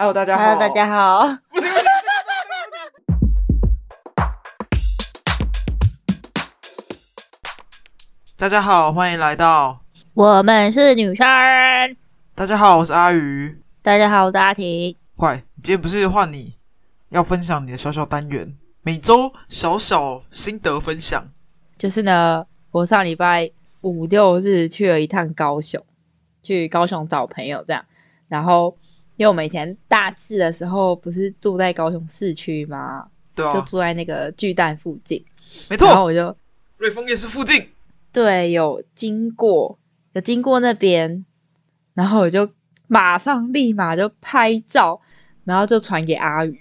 Hello，大家好。Hello，大家好。大家好，欢迎来到我们是女生。大家好，我是阿鱼。大家好，我是阿婷。快，今天不是换你要分享你的小小单元，每周小小心得分享。就是呢，我上礼拜五六日去了一趟高雄，去高雄找朋友，这样，然后。因为我们以前大四的时候不是住在高雄市区吗？对啊，就住在那个巨蛋附近。没错，然后我就瑞丰夜市附近。对，有经过，有经过那边，然后我就马上立马就拍照，然后就传给阿宇。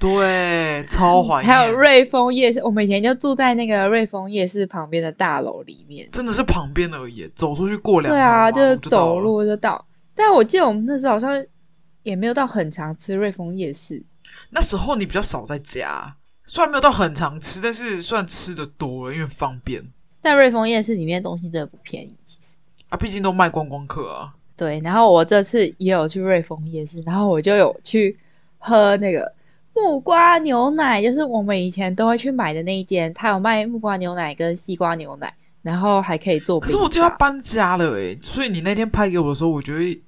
对，超怀 念。还有瑞丰夜市，我们以前就住在那个瑞丰夜市旁边的大楼里面，真的是旁边而已，走出去过两对啊，就是走路就到。但我记得我们那时候好像也没有到很常吃瑞丰夜市。那时候你比较少在家，虽然没有到很常吃，但是算吃的多了，因为方便。但瑞丰夜市里面的东西真的不便宜，其实啊，毕竟都卖观光客啊。对，然后我这次也有去瑞丰夜市，然后我就有去喝那个木瓜牛奶，就是我们以前都会去买的那一间，它有卖木瓜牛奶跟西瓜牛奶，然后还可以做。可是我就要搬家了诶，所以你那天拍给我的时候，我觉得。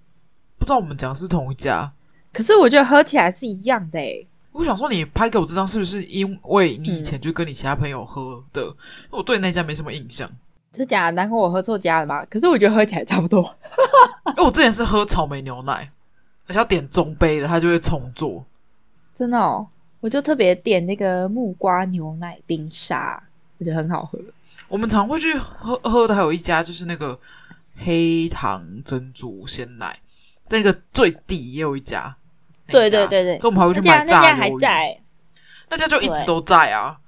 不知道我们讲的是同一家，可是我觉得喝起来是一样的诶。我想说，你拍给我这张是不是因为你以前就跟你其他朋友喝的？嗯、我对那家没什么印象。是假的？难怪我喝错家了吗？可是我觉得喝起来差不多。因为我之前是喝草莓牛奶，而且要点中杯的，它就会重做。真的哦，我就特别点那个木瓜牛奶冰沙，我觉得很好喝。我们常会去喝喝的，还有一家就是那个黑糖珍珠鲜奶。在那个最底也有一家，家对对对对，这我们还会去买炸那家还在，那家就一直都在啊。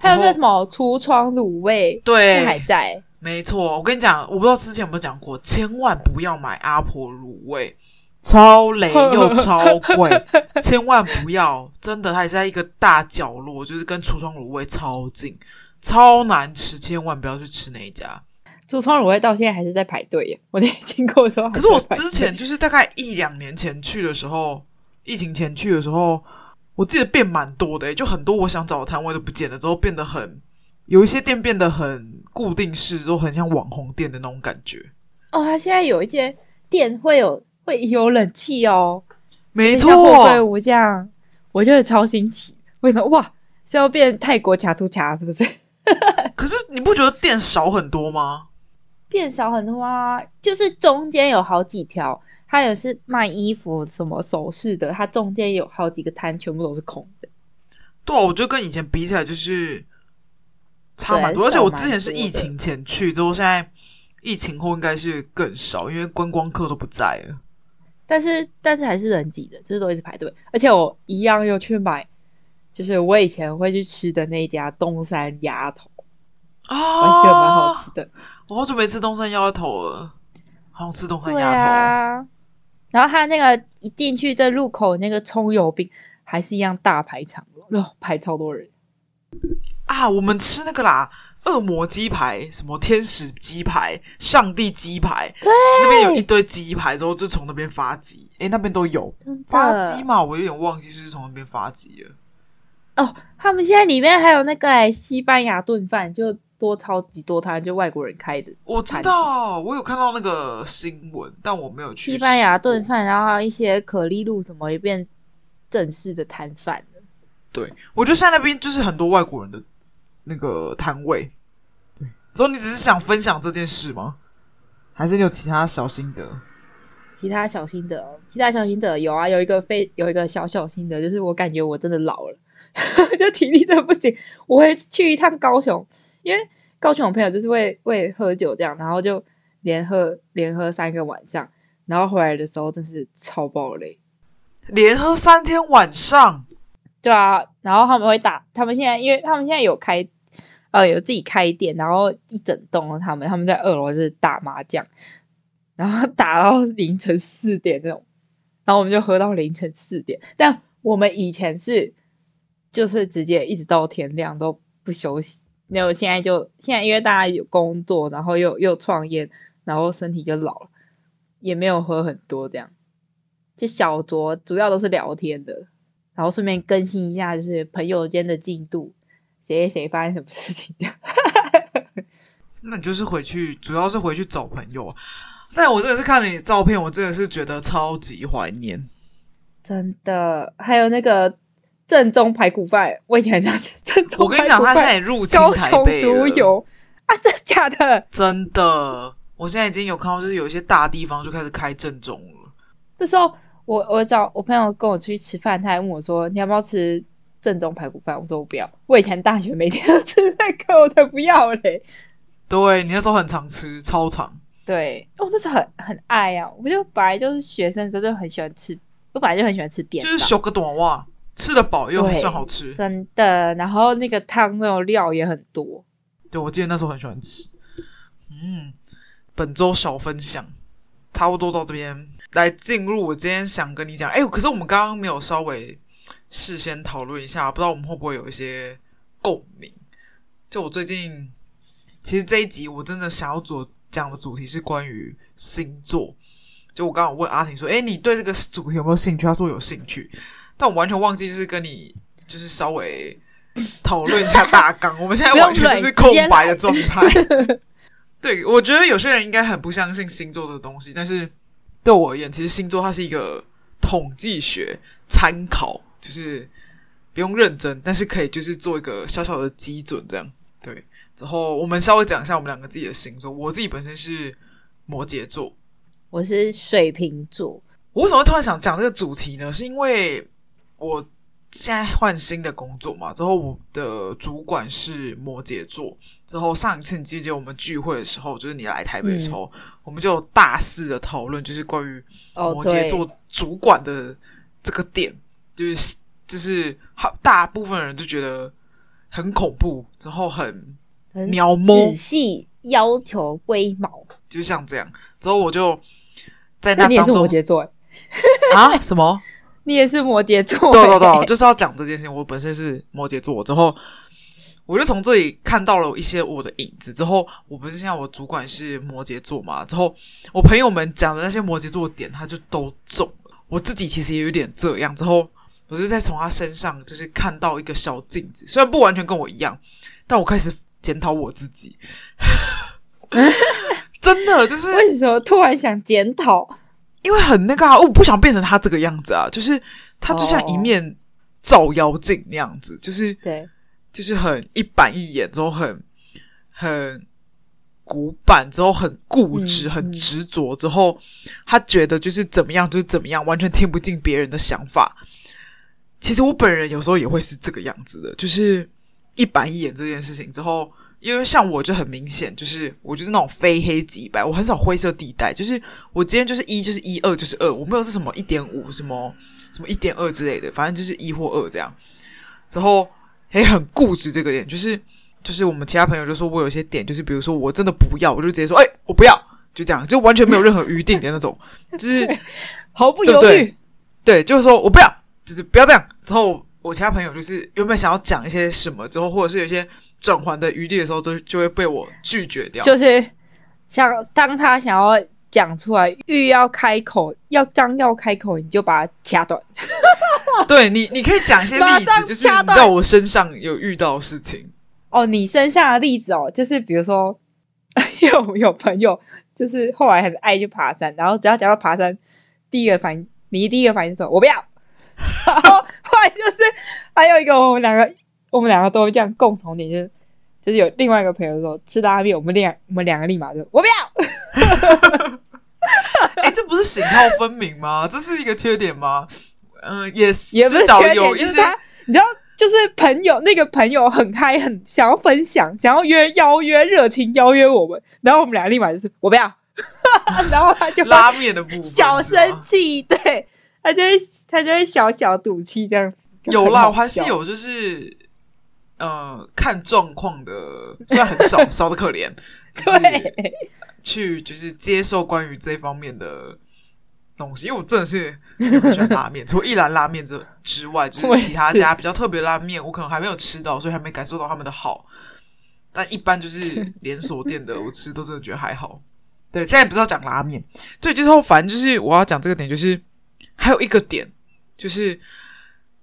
还有那什么橱窗卤味，对，还在。没错，我跟你讲，我不知道之前有没有讲过，千万不要买阿婆卤味，超雷又超贵，千万不要，真的，它也是在一个大角落，就是跟橱窗卤味超近，超难吃，千万不要去吃那一家。橱窗卤味到现在还是在排队耶！我那天 经过的时候，可是我之前就是大概一两年前去的时候，疫情前去的时候，我记得变蛮多的，就很多我想找的摊位都不见了，之后变得很有一些店变得很固定式，都很像网红店的那种感觉。哦，他现在有一间店会有会有冷气哦，没错，货柜屋这样，我觉得超新奇。为什么？哇，是要变泰国卡图卡是不是？可是你不觉得店少很多吗？变少很多啊，就是中间有好几条，它也是卖衣服、什么首饰的，它中间有好几个摊，全部都是空的。对啊，我觉得跟以前比起来，就是差蛮多。而且我之前是疫情前去，之后现在疫情后应该是更少，因为观光客都不在了。但是，但是还是人挤的，就是都一直排队。而且我一样又去买，就是我以前会去吃的那家东山鸭头。啊，我还觉得蛮好吃的。我好久没吃东山鸭头了，好想吃东山鸭头。啊，然后他那个一进去在入口那个葱油饼，还是一样大排场，哦，排超多人。啊，我们吃那个啦，恶魔鸡排，什么天使鸡排、上帝鸡排，对，那边有一堆鸡排，之后就从那边发鸡。诶，那边都有发鸡嘛？我有点忘记是从那边发鸡了。哦，他们现在里面还有那个诶西班牙炖饭，就。多超级多摊，就外国人开的。我知道，我有看到那个新闻，但我没有去。西班牙炖饭，然后还有一些可丽露，怎么也变正式的摊贩了？对，我觉得现在那边就是很多外国人的那个摊位。对，所以你只是想分享这件事吗？还是你有其他小心得？其他小心得哦，其他小心得有啊，有一个非有一个小小心得，就是我感觉我真的老了，就体力真的不行。我会去一趟高雄。因为高雄我朋友就是会会喝酒这样，然后就连喝连喝三个晚上，然后回来的时候真是超爆累，连喝三天晚上。对啊，然后他们会打，他们现在因为他们现在有开呃有自己开店，然后一整栋他们他们在二楼就是打麻将，然后 打到凌晨四点那种，然后我们就喝到凌晨四点，但我们以前是就是直接一直到天亮都不休息。没有，现在就现在，因为大家有工作，然后又又创业，然后身体就老了，也没有喝很多这样。就小酌，主要都是聊天的，然后顺便更新一下，就是朋友间的进度，谁谁发生什么事情。那你就是回去，主要是回去找朋友。但我真的是看了你照片，我真的是觉得超级怀念。真的，还有那个正宗排骨饭，我以前很想吃正宗。我跟你讲，他现在也入侵台北了。高雄独有啊，真的假的？真的，我现在已经有看到，就是有一些大地方就开始开正宗了。那时候，我我找我朋友跟我出去吃饭，他还问我说：“你要不要吃正宗排骨饭？”我说：“我不要。”我以前大学每天都吃那个，我才不要嘞。对，你那时候很常吃，超常。对，我那时候很很爱啊！我就本来就是学生时候就很喜欢吃，我本来就很喜欢吃便当，就是小个短袜，吃的饱又很算好吃，真的。然后那个汤那种料也很多。对，我记得那时候很喜欢吃。嗯，本周小分享差不多到这边，来进入我今天想跟你讲。哎，可是我们刚刚没有稍微事先讨论一下，不知道我们会不会有一些共鸣？就我最近，其实这一集我真的想要做。讲的主题是关于星座，就我刚刚问阿婷说：“哎，你对这个主题有没有兴趣？”她说有兴趣，但我完全忘记就是跟你就是稍微 讨论一下大纲。我们现在完全就是空白的状态。对，我觉得有些人应该很不相信星座的东西，但是对我而言，其实星座它是一个统计学参考，就是不用认真，但是可以就是做一个小小的基准，这样对。之后，我们稍微讲一下我们两个自己的星座。我自己本身是摩羯座，我是水瓶座。我为什么会突然想讲这个主题呢？是因为我现在换新的工作嘛。之后我的主管是摩羯座。之后上一次你记不记得我们聚会的时候，就是你来台北的时候，嗯、我们就大肆的讨论，就是关于摩羯座主管的这个点，哦、就是就是好，大部分人就觉得很恐怖，之后很。鸟摸，仔细要求龟毛，就像这样。之后我就在那当中，你也是摩羯座啊？什么？你也是摩羯座？对对对，就是要讲这件事情。我本身是摩羯座，之后我就从这里看到了一些我的影子。之后我不是现在我主管是摩羯座嘛？之后我朋友们讲的那些摩羯座的点，他就都中了。我自己其实也有点这样。之后我就在从他身上就是看到一个小镜子，虽然不完全跟我一样，但我开始。检讨我自己，真的就是为什么突然想检讨？因为很那个啊，我不想变成他这个样子啊，就是他就像一面照妖镜那样子，就是对，就是很一板一眼，之后很很古板，之后很固执，很执着，之后他觉得就是怎么样就是怎么样，完全听不进别人的想法。其实我本人有时候也会是这个样子的，就是。一板一眼这件事情之后，因为像我就很明显，就是我就是那种非黑即白，我很少灰色地带，就是我今天就是一就是一，二就是二，我没有是什么一点五什么什么一点二之类的，反正就是一或二这样。之后也很固执这个点，就是就是我们其他朋友就说我有些点，就是比如说我真的不要，我就直接说哎、欸、我不要，就这样，就完全没有任何余地的那种，就是毫不犹豫，对，对，就是说我不要，就是不要这样。之后。我其他朋友就是有没有想要讲一些什么之后，或者是有些转圜的余地的时候，就就会被我拒绝掉。就是想当他想要讲出来，欲要开口，要张要开口，你就把它掐断。对你，你可以讲一些例子，就是在我身上有遇到的事情。哦，你身上的例子哦，就是比如说 有有朋友，就是后来很爱去爬山，然后只要讲到爬山，第一个反应，你第一个反应是说，我不要。然后后来就是还有一个我们两个，我们两个都这样共同点，就是就是有另外一个朋友说吃拉面，我们两我们两个立马就我不要。哎、欸，这不是型号分明吗？这是一个缺点吗？嗯、呃，也是，也不是缺点，有一些就是他，你知道，就是朋友那个朋友很嗨，很想要分享，想要约邀约热情邀约我们，然后我们两个立马就是我不要，然后他就拉面的部分 小生气，对。他就会，他就会小小赌气这样子。有啦，我还是有，就是呃，看状况的，虽然很少，少的可怜，就是去就是接受关于这方面的东西，因为我真的是很喜欢拉面，除了一兰拉面之之外，就是其他家比较特别拉面，我可能还没有吃到，所以还没感受到他们的好。但一般就是 连锁店的，我吃都真的觉得还好。对，现在不是要讲拉面，对，就是反正就是我要讲这个点，就是。还有一个点就是，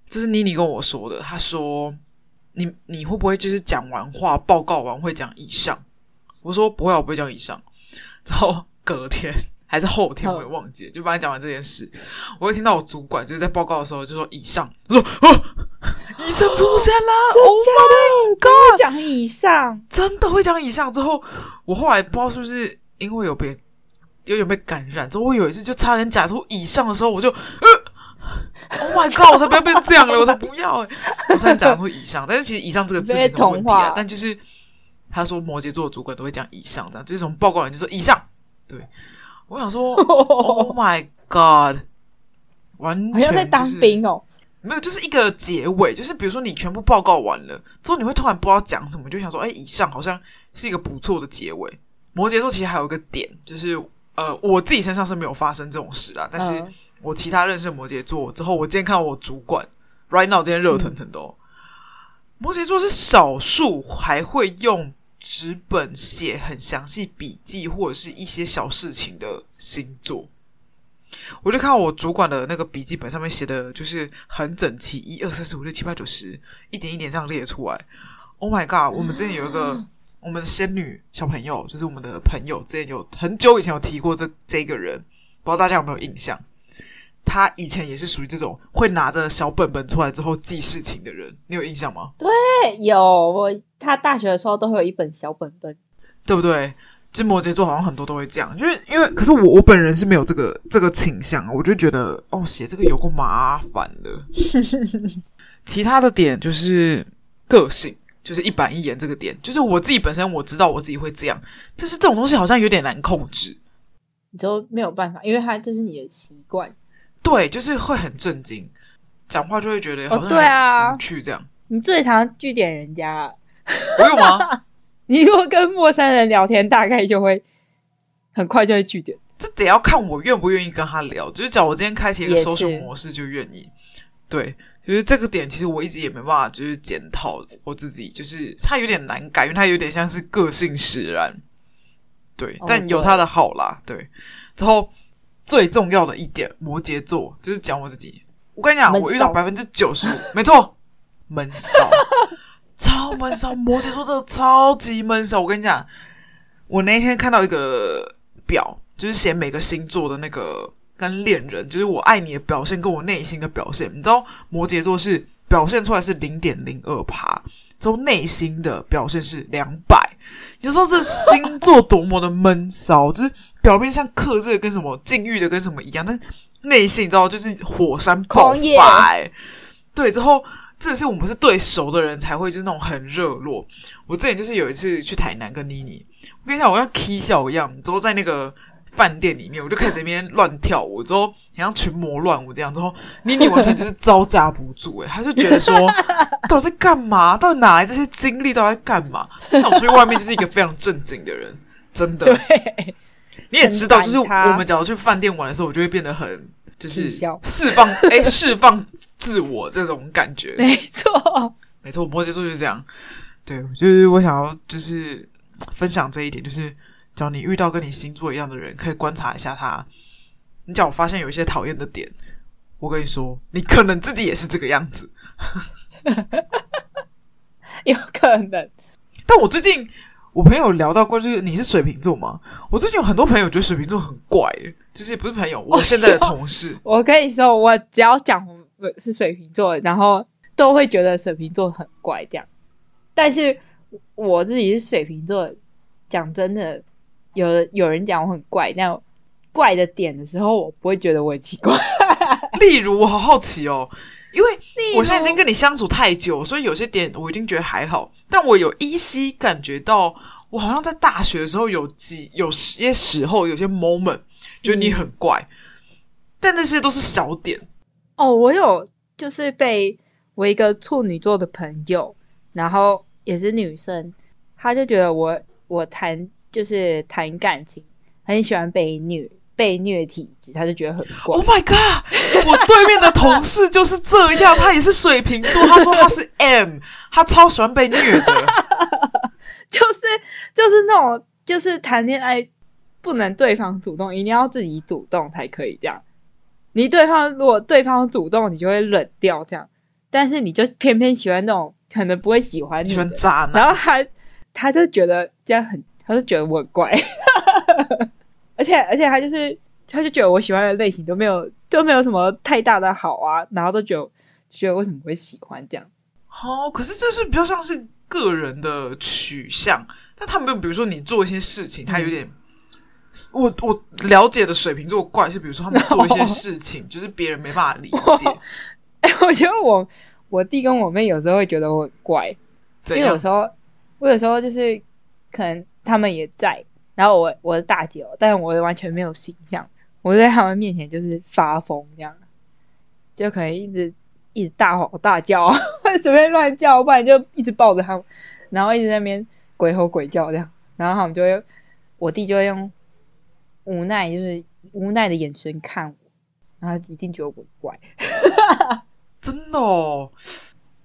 这是妮妮跟我说的，她说你你会不会就是讲完话报告完会讲以上？我说不会，我不会讲以上。然后隔天还是后天，我也忘记了，就帮你讲完这件事，我会听到我主管就是在报告的时候就说以上，我说哦，以上出现了，Oh my God，讲以上，真的会讲以上。之后我后来不知道是不是因为有被有点被感染，之后我有一次就差点讲出以上的时候，我就呃，Oh my God，我才不要变这样了，我才不要，我差点讲出以上，但是其实以上这个字没什么问题啊，但就是。他说摩羯座的主管都会讲以上这样，就是从报告完就说以上。对，我想说，Oh my God，完全、就是、好像在当兵哦。没有，就是一个结尾，就是比如说你全部报告完了之后，你会突然不知道讲什么，就想说，哎，以上好像是一个不错的结尾。摩羯座其实还有一个点，就是呃，我自己身上是没有发生这种事啊，但是我其他认识的摩羯座之后，我今天看到我主管，right now 今天热腾腾的哦。嗯、摩羯座是少数还会用。纸本写很详细笔记或者是一些小事情的星座，我就看到我主管的那个笔记本上面写的就是很整齐，一二三四五六七八九十，一点一点这样列出来。Oh my god！我们之前有一个我们的仙女小朋友，就是我们的朋友，之前有很久以前有提过这这个人，不知道大家有没有印象？他以前也是属于这种会拿着小本本出来之后记事情的人，你有印象吗？对，有我他大学的时候都会有一本小本本，对不对？就摩羯座好像很多都会这样，就是因为可是我我本人是没有这个这个倾向，我就觉得哦，写这个有够麻烦的。其他的点就是个性，就是一板一眼这个点，就是我自己本身我知道我自己会这样，但是这种东西好像有点难控制，你就没有办法，因为它就是你的习惯。对，就是会很震惊，讲话就会觉得好像有点对啊，去这样。你最常据点人家，我有吗？你如果跟陌生人聊天，大概就会很快就会拒点。这得要看我愿不愿意跟他聊。就是讲我今天开启一个搜索模式就愿意。对，就是这个点，其实我一直也没办法，就是检讨我自己，就是他有点难改，因为他有点像是个性使然。对，但有他的好啦。对，之后。最重要的一点，摩羯座就是讲我自己。我跟你讲，我遇到百分之九十五，没错，闷骚，超闷骚。摩羯座真的超级闷骚。我跟你讲，我那天看到一个表，就是写每个星座的那个跟恋人，就是我爱你的表现跟我内心的表现。你知道，摩羯座是表现出来是零点零二趴，之后内心的表现是两百。你就说这星座多么的闷骚，就是。表面上克制的跟什么禁欲的跟什么一样，但内心你知道就是火山爆发，欸。对，之后这是我们是对熟的人才会就是那种很热络。我之前就是有一次去台南跟妮妮，我跟你讲，我像 K 笑一样，之后在那个饭店里面，我就开始在那边乱跳舞，之后 好像群魔乱舞这样。之后妮妮完全就是招架不住，诶，她就觉得说，到底在干嘛？到底哪来这些精力？到底在干嘛？那我出去外面就是一个非常正经的人，真的。对你也知道，就是我们假如去饭店玩的时候，我就会变得很就是释放哎，释放自我这种感觉。没错，没错，摩羯座就是这样。对，就是我想要就是分享这一点，就是只要你遇到跟你星座一样的人，可以观察一下他。你只要发现有一些讨厌的点，我跟你说，你可能自己也是这个样子。有可能，但我最近。我朋友聊到过，就是你是水瓶座吗？我最近有很多朋友觉得水瓶座很怪，就是不是朋友，我现在的同事。我，我跟你说，我只要讲我是水瓶座，然后都会觉得水瓶座很怪这样。但是我自己是水瓶座，讲真的，有有人讲我很怪，但怪的点的时候，我不会觉得我很奇怪。例如，我好好奇哦。因为我现在已经跟你相处太久，所以有些点我已经觉得还好。但我有依稀感觉到，我好像在大学的时候有几有些时候有些 moment 觉得你很怪，嗯、但那些都是小点。哦，我有就是被我一个处女座的朋友，然后也是女生，她就觉得我我谈就是谈感情很喜欢被虐。被虐体质，他就觉得很怪。Oh my god！我对面的同事就是这样，他也是水瓶座。他说他是 M，他超喜欢被虐的，就是就是那种，就是谈恋爱不能对方主动，一定要自己主动才可以这样。你对方如果对方主动，你就会冷掉这样，但是你就偏偏喜欢那种可能不会喜欢你，喜欢渣男，然后他他就觉得这样很，他就觉得我很怪，而且而且他就是他就觉得我喜欢的类型都没有都没有什么太大的好啊，然后都觉得觉得为什么会喜欢这样？哦，可是这是比较像是个人的取向，但他没有，比如说你做一些事情，他有点。嗯我我了解的水瓶座怪是，比如说他们 做一些事情，就是别人没办法理解。哎，我觉得我我弟跟我妹有时候会觉得我很怪，因为有时候我有时候就是可能他们也在，然后我我的大姐，但我完全没有形象，我在他们面前就是发疯这样，就可能一直一直大吼大叫，随便乱叫，不然就一直抱着他们，然后一直在那边鬼吼鬼叫这样，然后他们就会，我弟就会用。无奈，就是无奈的眼神看我，然后一定觉得我怪，真的哦。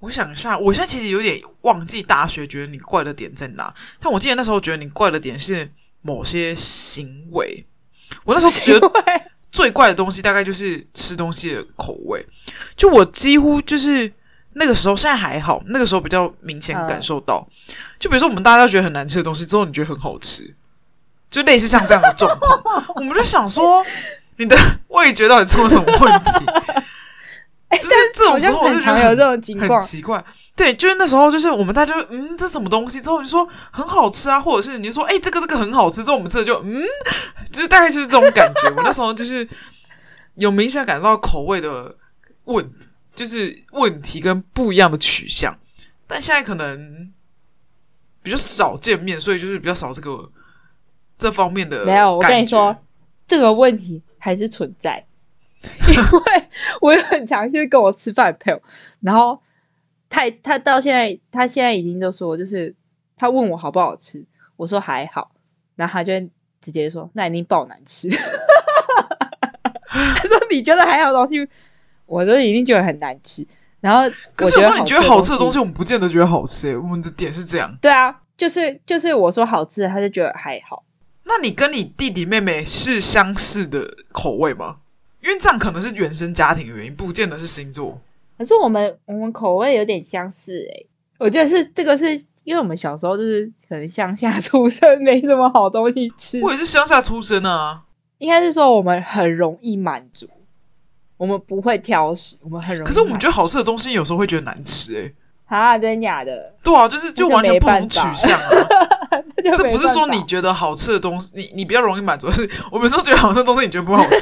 我想一下，我现在其实有点忘记大学觉得你怪的点在哪，但我记得那时候觉得你怪的点是某些行为。我那时候觉得最怪的东西大概就是吃东西的口味，就我几乎就是那个时候，现在还好，那个时候比较明显感受到，嗯、就比如说我们大家都觉得很难吃的东西，之后你觉得很好吃。就类似像这样的状况，我们就想说，你的 味觉到底出了什么问题？就是这种时候，我就觉得有这种情况很奇怪。对，就是那时候，就是我们大家就嗯，这什么东西？之后你说很好吃啊，或者是你就说哎、欸，这个这个很好吃。之后我们吃的就嗯，就是大概就是这种感觉。我那时候就是有明显感受到口味的问，就是问题跟不一样的取向。但现在可能比较少见面，所以就是比较少这个。这方面的没有，我跟你说，这个问题还是存在，因为我有很常去跟我吃饭的朋友，然后他他到现在他现在已经就说，就是他问我好不好吃，我说还好，然后他就直接说那一定爆难吃，他说你觉得还好的东西，我都已经觉得很难吃，然后可是有时候你觉得好吃的东西，我们不见得觉得好吃，我们的点是这样，对啊，就是就是我说好吃，他就觉得还好。那你跟你弟弟妹妹是相似的口味吗？因为这样可能是原生家庭的原因，不见得是星座。可是我们我们口味有点相似诶、欸，我觉得是这个是因为我们小时候就是可能乡下出生，没什么好东西吃。我也是乡下出生啊，应该是说我们很容易满足，我们不会挑食，我们很容易。可是我们觉得好吃的东西有时候会觉得难吃诶、欸。啊，真的假的？对啊，就是就完全不同取向啊。这不是说你觉得好吃的东西，你你比较容易满足，是我们说觉得好吃的东西，你觉得不好吃。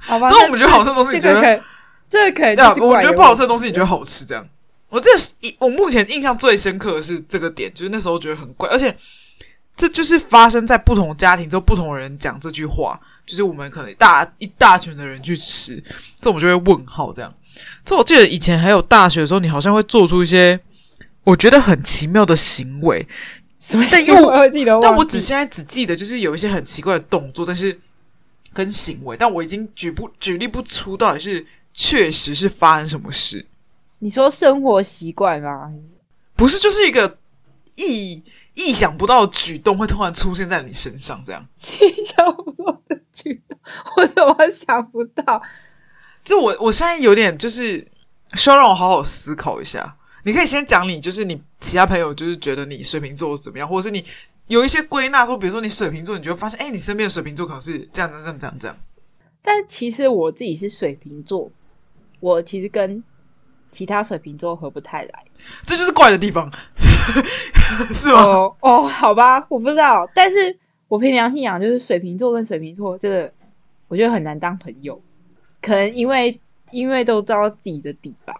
好吧，这种我们觉得好吃的东西，你觉得这个可以。对啊，我觉得不好吃的东西，你觉得好吃。这样，我这是我目前印象最深刻的是这个点，就是那时候觉得很怪，而且这就是发生在不同家庭之后，不同人讲这句话，就是我们可能大一大群的人去吃，这我们就会问号这样。这我记得以前还有大学的时候，你好像会做出一些我觉得很奇妙的行为。什么？但因为我记得，但我只现在只记得就是有一些很奇怪的动作，但是跟行为，但我已经举不举例不出到底是确实是发生什么事。你说生活习惯吗？不是，就是一个意意想不到的举动会突然出现在你身上，这样。意想不到的举动，我怎么想不到？就我我现在有点就是需要让我好好思考一下。你可以先讲你，就是你其他朋友，就是觉得你水瓶座怎么样，或者是你有一些归纳说，比如说你水瓶座，你就会发现，哎，你身边的水瓶座可能是这样这样这样这样这样。但其实我自己是水瓶座，我其实跟其他水瓶座合不太来，这就是怪的地方，是吗？哦，哦，好吧，我不知道，但是我凭良心讲，就是水瓶座跟水瓶座，真的我觉得很难当朋友，可能因为因为都知道自己的底吧。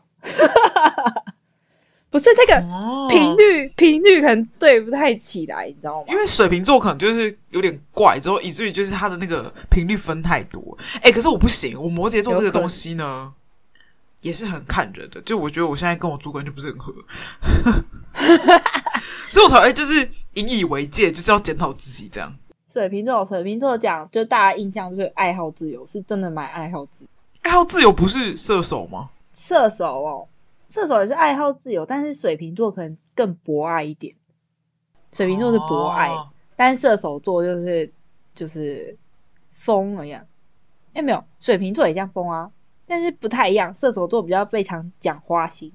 不是这个频率，频、哦、率可能对不太起来，你知道吗？因为水瓶座可能就是有点怪，之后以至于就是他的那个频率分太多。哎，可是我不行，我摩羯座这个东西呢，也是很看人的。就我觉得我现在跟我主管就不是很合，所以我才会就是引以为戒，就是要检讨自己这样。水瓶座，水瓶座讲，就大家印象就是爱好自由，是真的蛮爱好自由。爱好自由不是射手吗？射手哦。射手也是爱好自由，但是水瓶座可能更博爱一点。水瓶座是博爱，哦、但射手座就是就是疯一样。哎，没有，水瓶座也这样疯啊，但是不太一样。射手座比较非常讲花心，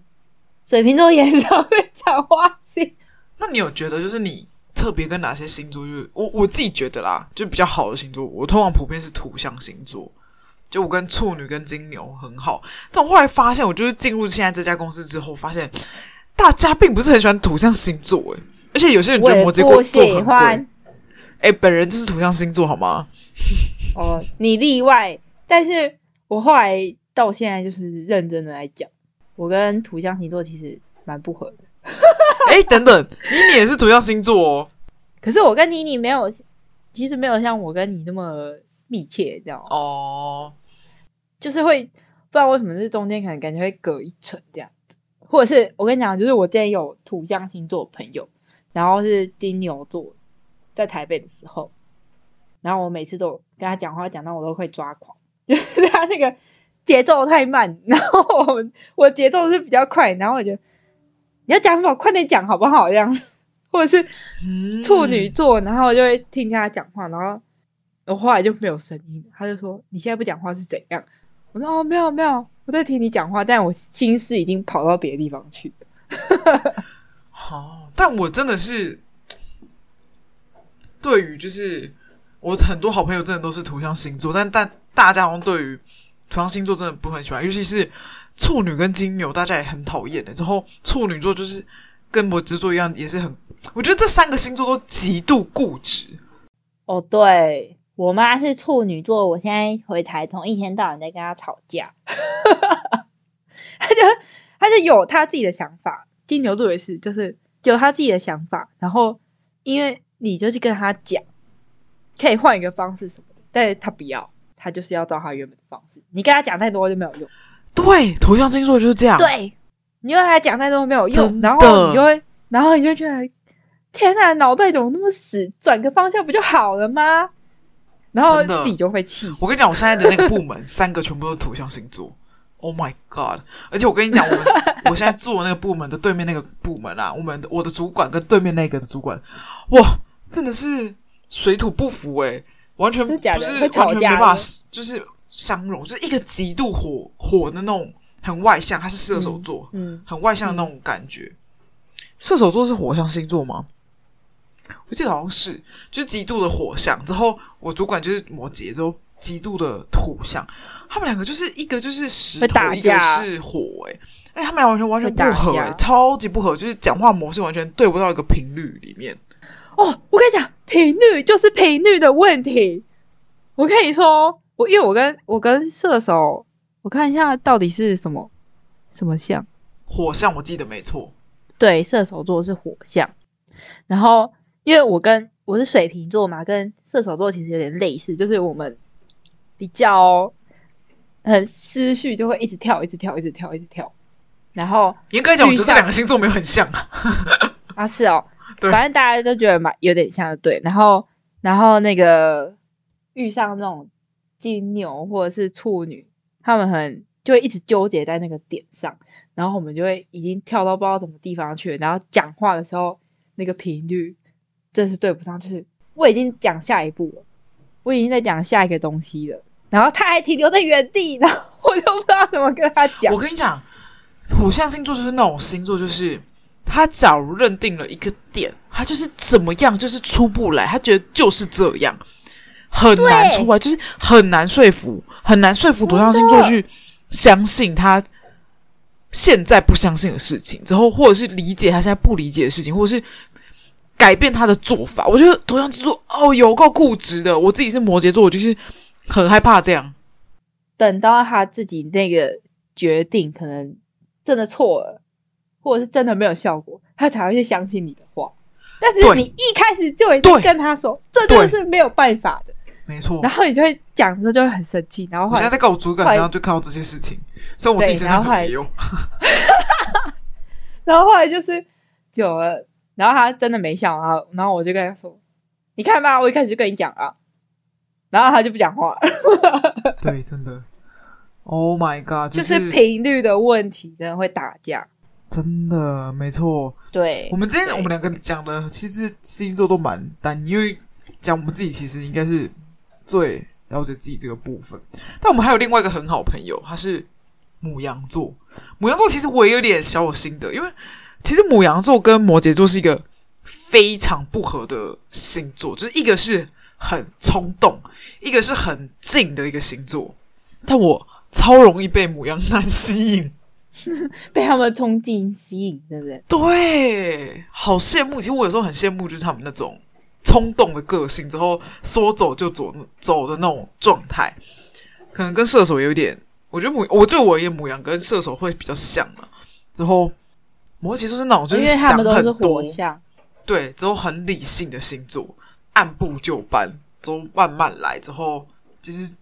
水瓶座也常会讲花心。那你有觉得就是你特别跟哪些星座？就是我我自己觉得啦，就比较好的星座，我通常普遍是土象星座。就我跟处女跟金牛很好，但我后来发现，我就是进入现在这家公司之后，发现大家并不是很喜欢土象星座，诶，而且有些人觉得摩羯座很贵。哎，本人就是土象星座，好吗？哦，你例外。但是我后来到现在就是认真的来讲，我跟土象星座其实蛮不合的。哎，等等，妮妮也是土象星座哦。可是我跟妮妮没有，其实没有像我跟你那么密切，这样哦。就是会不知道为什么，是中间可能感觉会隔一层这样，或者是我跟你讲，就是我之前有土象星座朋友，然后是金牛座，在台北的时候，然后我每次都跟他讲话讲到我都会抓狂，就是 他那个节奏太慢，然后我我节奏是比较快，然后我觉得你要讲什么，快点讲好不好？这样，或者是处女座，然后我就会听他讲话，然后我后来就没有声音，他就说你现在不讲话是怎样？我说哦，没有没有，我在听你讲话，但我心思已经跑到别的地方去了。好，但我真的是对于就是我很多好朋友真的都是土象星座，但但大家好像对于土象星座真的不很喜欢，尤其是处女跟金牛，大家也很讨厌的。之后处女座就是跟摩羯座一样，也是很，我觉得这三个星座都极度固执。哦，对。我妈是处女座，我现在回台中，一天到晚在跟她吵架。她就她就有她自己的想法，金牛座也是，就是有她自己的想法。然后因为你就去跟她讲，可以换一个方式什么的，但是她不要，她就是要照她原本的方式。你跟她讲太多就没有用。对，土象星座就是这样。对，你跟她讲太多没有用，然后你就会，然后你就觉得，天哪，脑袋怎么那么死？转个方向不就好了吗？然后自己就会气死。我跟你讲，我现在的那个部门 三个全部都是土象星座。Oh my god！而且我跟你讲，我们 我现在做的那个部门的对面那个部门啊，我们我的主管跟对面那个的主管，哇，真的是水土不服诶，完全不是，是完全没办法，就是相融，就是一个极度火火的那种很外向，他是射手座，嗯，嗯很外向的那种感觉。嗯、射手座是火象星座吗？我记得好像是，就是极度的火象。之后我主管就是摩羯，之后极度的土象。他们两个就是一个就是石头，一个是火、欸，诶哎，他们俩完全完全不合、欸，超级不合，就是讲话模式完全对不到一个频率里面。哦，我跟你讲，频率就是频率的问题。我跟你说，我因为我跟我跟射手，我看一下到底是什么什么象，火象，我记得没错。对，射手座是火象，然后。因为我跟我是水瓶座嘛，跟射手座其实有点类似，就是我们比较很思绪就会一直跳，一直跳，一直跳，一直跳。然后严格讲，我觉得这两个星座没有很像啊。是哦，对，反正大家都觉得蛮有点像，对。然后，然后那个遇上那种金牛或者是处女，他们很就会一直纠结在那个点上，然后我们就会已经跳到不知道什么地方去了。然后讲话的时候，那个频率。真是对不上，就是我已经讲下一步了，我已经在讲下一个东西了，然后他还停留在原地，然后我就不知道怎么跟他讲。我跟你讲，土象星座就是那种星座，就是他假如认定了一个点，他就是怎么样，就是出不来，他觉得就是这样，很难出来，就是很难说服，很难说服土象星座去相信他现在不相信的事情，之后或者是理解他现在不理解的事情，或者是。改变他的做法，我觉得土象星座哦，有够固执的。我自己是摩羯座，我就是很害怕这样。等到他自己那个决定可能真的错了，或者是真的没有效果，他才会去相信你的话。但是你一开始就已经跟他说，这就是没有办法的，没错。然后你就会讲的时候就会很生气。然后我现在在跟我主管身上就看到这些事情，所以我自己身上可能也有。然后后来就是久了。然后他真的没笑，然后然后我就跟他说：“你看吧，我一开始就跟你讲啊。”然后他就不讲话了。对，真的。Oh my god！就是频率的问题，真的会打架。真的，没错。对，我们今天我们两个讲的，其实星座都蛮单，因为讲我们自己其实应该是最了解自己这个部分。但我们还有另外一个很好朋友，他是母羊座。母羊座其实我也有点小有心得，因为其实牡羊座跟摩羯座是一个非常不合的星座，就是一个是很冲动，一个是很静的一个星座。但我超容易被母羊男吸引，被他们冲劲吸引，对不对？对，好羡慕。其实我有时候很羡慕，就是他们那种冲动的个性，之后说走就走走的那种状态。可能跟射手有点，我觉得母，我对我而言，牡羊跟射手会比较像嘛。之后摩羯座是那种就是想很多，因为他们都是火象，对，之后很理性的星座，按部就班，之后慢慢来，之后就是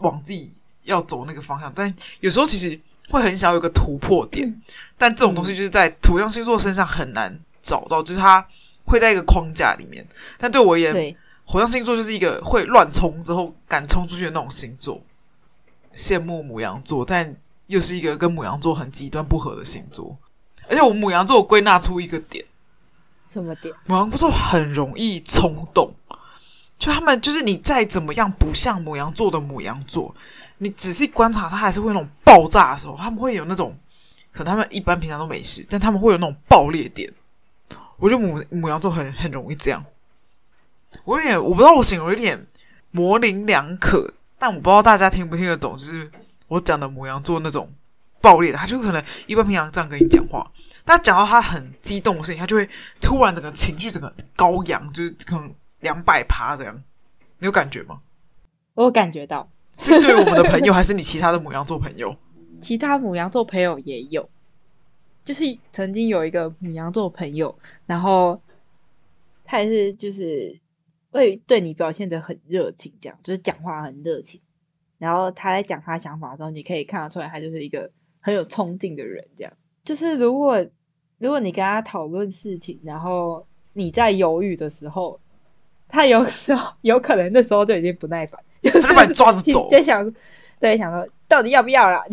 往自己。要走那个方向，但有时候其实会很想有个突破点，嗯、但这种东西就是在土象星座身上很难找到，就是它会在一个框架里面。但对我而言，火象星座就是一个会乱冲之后敢冲出去的那种星座。羡慕母羊座，但又是一个跟母羊座很极端不合的星座。而且我母羊座我归纳出一个点，什么点？母羊座很容易冲动，就他们就是你再怎么样不像母羊座的母羊座。你仔细观察，他还是会那种爆炸的时候，他们会有那种，可能他们一般平常都没事，但他们会有那种爆裂点。我觉得母母羊座很很容易这样。我有点我不知道我形容有点模棱两可，但我不知道大家听不听得懂，就是我讲的母羊座那种爆裂的，他就可能一般平常这样跟你讲话，但讲到他很激动的事情，他就会突然整个情绪整个高扬，就是可能两百趴这样。你有感觉吗？我有感觉到。是对我们的朋友，还是你其他的母羊座朋友？其他母羊座朋友也有，就是曾经有一个母羊座朋友，然后他也是就是会对你表现的很热情，这样就是讲话很热情。然后他在讲他想法的时候，你可以看得出来，他就是一个很有冲劲的人。这样就是如果如果你跟他讨论事情，然后你在犹豫的时候，他有时候有可能那时候就已经不耐烦。他就把你抓着走，在想，对，想说到底要不要啦？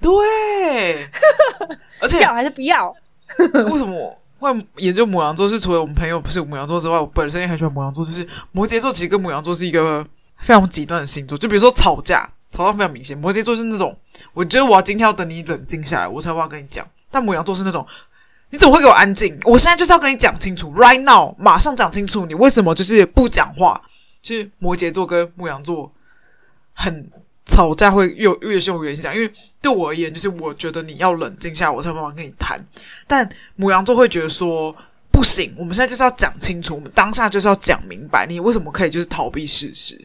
对，而且要还是不要？为什么会研究母羊座？是除了我们朋友不是母羊座之外，我本身也很喜欢母羊座。就是摩羯座其实跟母羊座是一个非常极端的星座。就比如说吵架，吵到非常明显，摩羯座是那种，我觉得我要今天要等你冷静下来，我才会要跟你讲。但牡羊座是那种，你怎么会给我安静？我现在就是要跟你讲清楚，right now，马上讲清楚，你为什么就是不讲话？其实摩羯座跟牡羊座很吵架，会越越凶越讲。因为对我而言，就是我觉得你要冷静下来，我才有办法跟你谈。但牡羊座会觉得说不行，我们现在就是要讲清楚，我们当下就是要讲明白。你为什么可以就是逃避事实？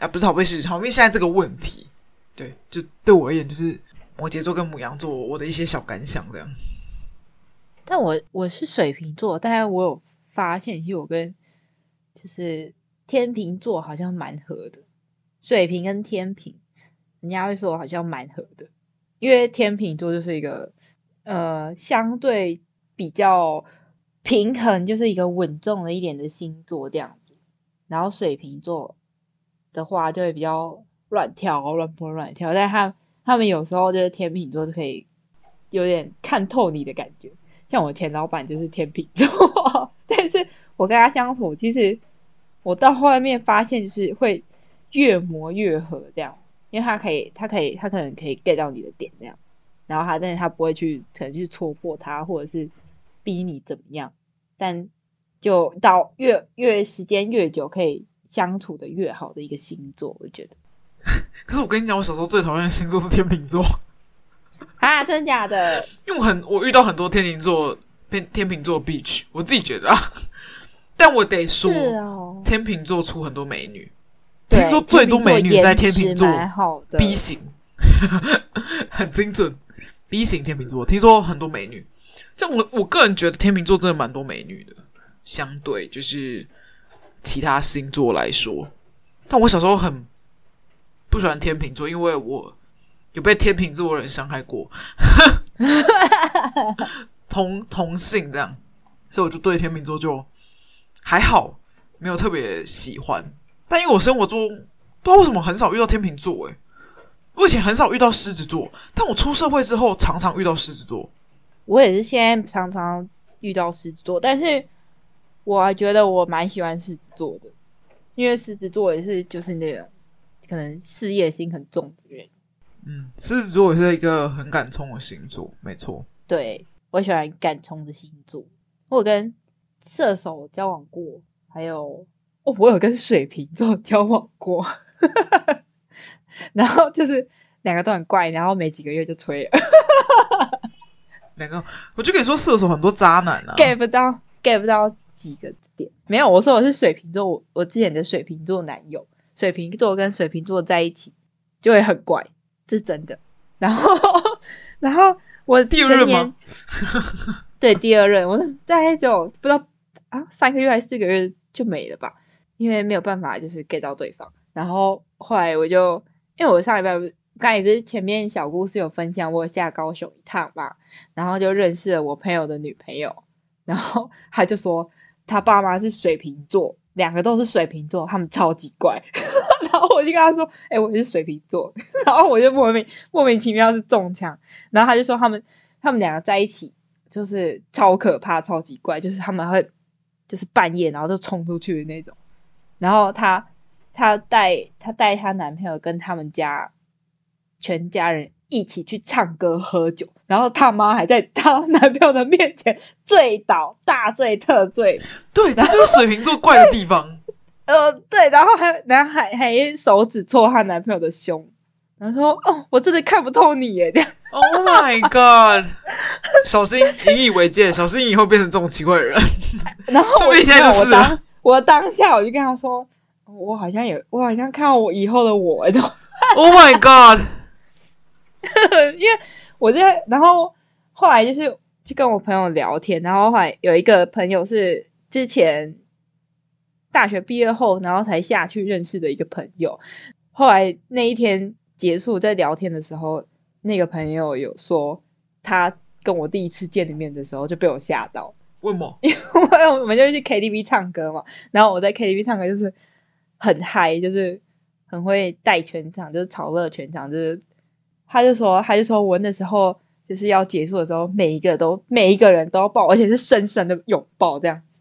啊，不是逃避事实，逃避现在这个问题。对，就对我而言，就是摩羯座跟牡羊座我的一些小感想这样。但我我是水瓶座，但是我有发现，其实我跟就是。天秤座好像蛮合的，水瓶跟天秤，人家会说我好像蛮合的，因为天秤座就是一个呃相对比较平衡，就是一个稳重的一点的星座这样子。然后水瓶座的话就会比较乱跳、乱蹦、乱跳，但他他们有时候就是天秤座是可以有点看透你的感觉。像我前老板就是天秤座，但是我跟他相处其实。我到后面发现，就是会越磨越合这样，因为他可以，他可以，他可能可以 get 到你的点这样，然后他，但是他不会去，可能去戳破他，或者是逼你怎么样，但就到越越时间越久，可以相处的越好的一个星座，我觉得。可是我跟你讲，我小时候最讨厌的星座是天秤座 啊，真的假的？因为我很，我遇到很多天秤座，天天秤座 bitch，我自己觉得啊。但我得说，哦、天秤座出很多美女，听说最多美女在天秤座，B 型，很精准，B 型天秤座，听说很多美女。像我我个人觉得天秤座真的蛮多美女的，相对就是其他星座来说。但我小时候很不喜欢天秤座，因为我有被天秤座的人伤害过，同同性这样，所以我就对天秤座就。还好，没有特别喜欢，但因为我生活中不知道为什么很少遇到天秤座，诶，我以前很少遇到狮子座，但我出社会之后常常遇到狮子座。我也是现在常常遇到狮子座，但是我觉得我蛮喜欢狮子座的，因为狮子座也是就是那个可能事业心很重的人。嗯，狮子座也是一个很敢冲的星座，没错。对，我喜欢敢冲的星座。我跟射手交往过，还有哦，我有跟水瓶座交往过，然后就是两个都很怪，然后没几个月就吹了。两个，我就跟你说，射手很多渣男啊，get 不到，get 不到几个点。没有，我说我是水瓶座，我我之前的水瓶座男友，水瓶座跟水瓶座在一起就会很怪，这是真的。然后，然后我第二任吗？对，第二任，我大概就不知道啊，三个月还是四个月就没了吧，因为没有办法就是 get 到对方。然后后来我就，因为我上礼拜不是。刚也是前面小故事有分享，我下高雄一趟嘛，然后就认识了我朋友的女朋友，然后他就说他爸妈是水瓶座，两个都是水瓶座，他们超级怪，然后我就跟他说，哎、我是水瓶座，然后我就莫名莫名其妙是中枪，然后他就说他们他们两个在一起就是超可怕，超级怪，就是他们会就是半夜然后就冲出去的那种，然后他他带他带他男朋友跟他们家。全家人一起去唱歌喝酒，然后他妈还在她男朋友的面前醉倒，大醉特醉。对，这就是水瓶座怪的地方。呃，对，然后还然后还还手指戳他男朋友的胸，然后说：“哦，我真的看不透你耶。” Oh my god！小心引以为戒，小心以后变成这种奇怪的人。然后 说不定现在就是我，我当下我就跟他说：“我好像有，我好像看到我以后的我。”Oh my god！因为我在，然后后来就是去跟我朋友聊天，然后后来有一个朋友是之前大学毕业后，然后才下去认识的一个朋友。后来那一天结束在聊天的时候，那个朋友有说，他跟我第一次见面的时候就被我吓到。为什么？因为我们就去 KTV 唱歌嘛，然后我在 KTV 唱歌就是很嗨，就是很会带全场，就是炒热全场，就是。他就说，他就说我那时候就是要结束的时候，每一个都每一个人都要抱，而且是深深的拥抱这样子。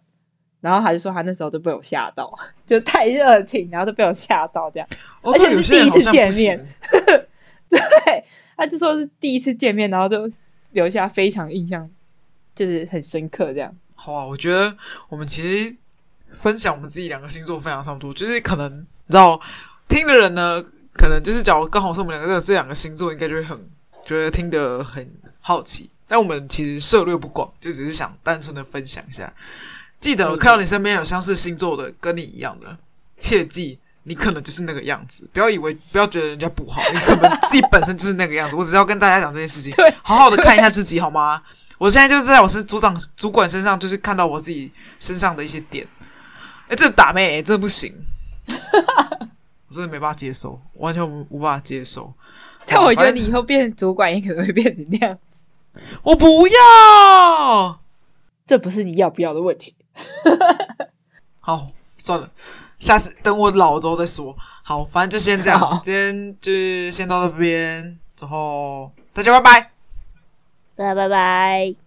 然后他就说，他那时候都被我吓到，就太热情，然后都被我吓到这样。哦、而且是第一次见面，对，他就说是第一次见面，然后就留下非常印象，就是很深刻这样。好啊，我觉得我们其实分享我们自己两个星座分享差不多，就是可能你知道听的人呢。可能就是，假如刚好是我们两个这这两个星座，应该就会很觉得听得很好奇。但我们其实涉略不广，就只是想单纯的分享一下。记得看到你身边有相似星座的，跟你一样的，切记你可能就是那个样子。不要以为，不要觉得人家不好，你可能自己本身就是那个样子。我只是要跟大家讲这件事情，好好的看一下自己好吗？我现在就是在我是组长主管身上，就是看到我自己身上的一些点。哎，这打妹，欸，这不行。我真的没办法接受，完全无法接受。但我觉得你以后变成主管，也可能会变成那样子。我不要，这不是你要不要的问题。好，算了，下次等我老了之后再说。好，反正就先这样，今天就是先到这边，之后大家拜拜，大家拜拜。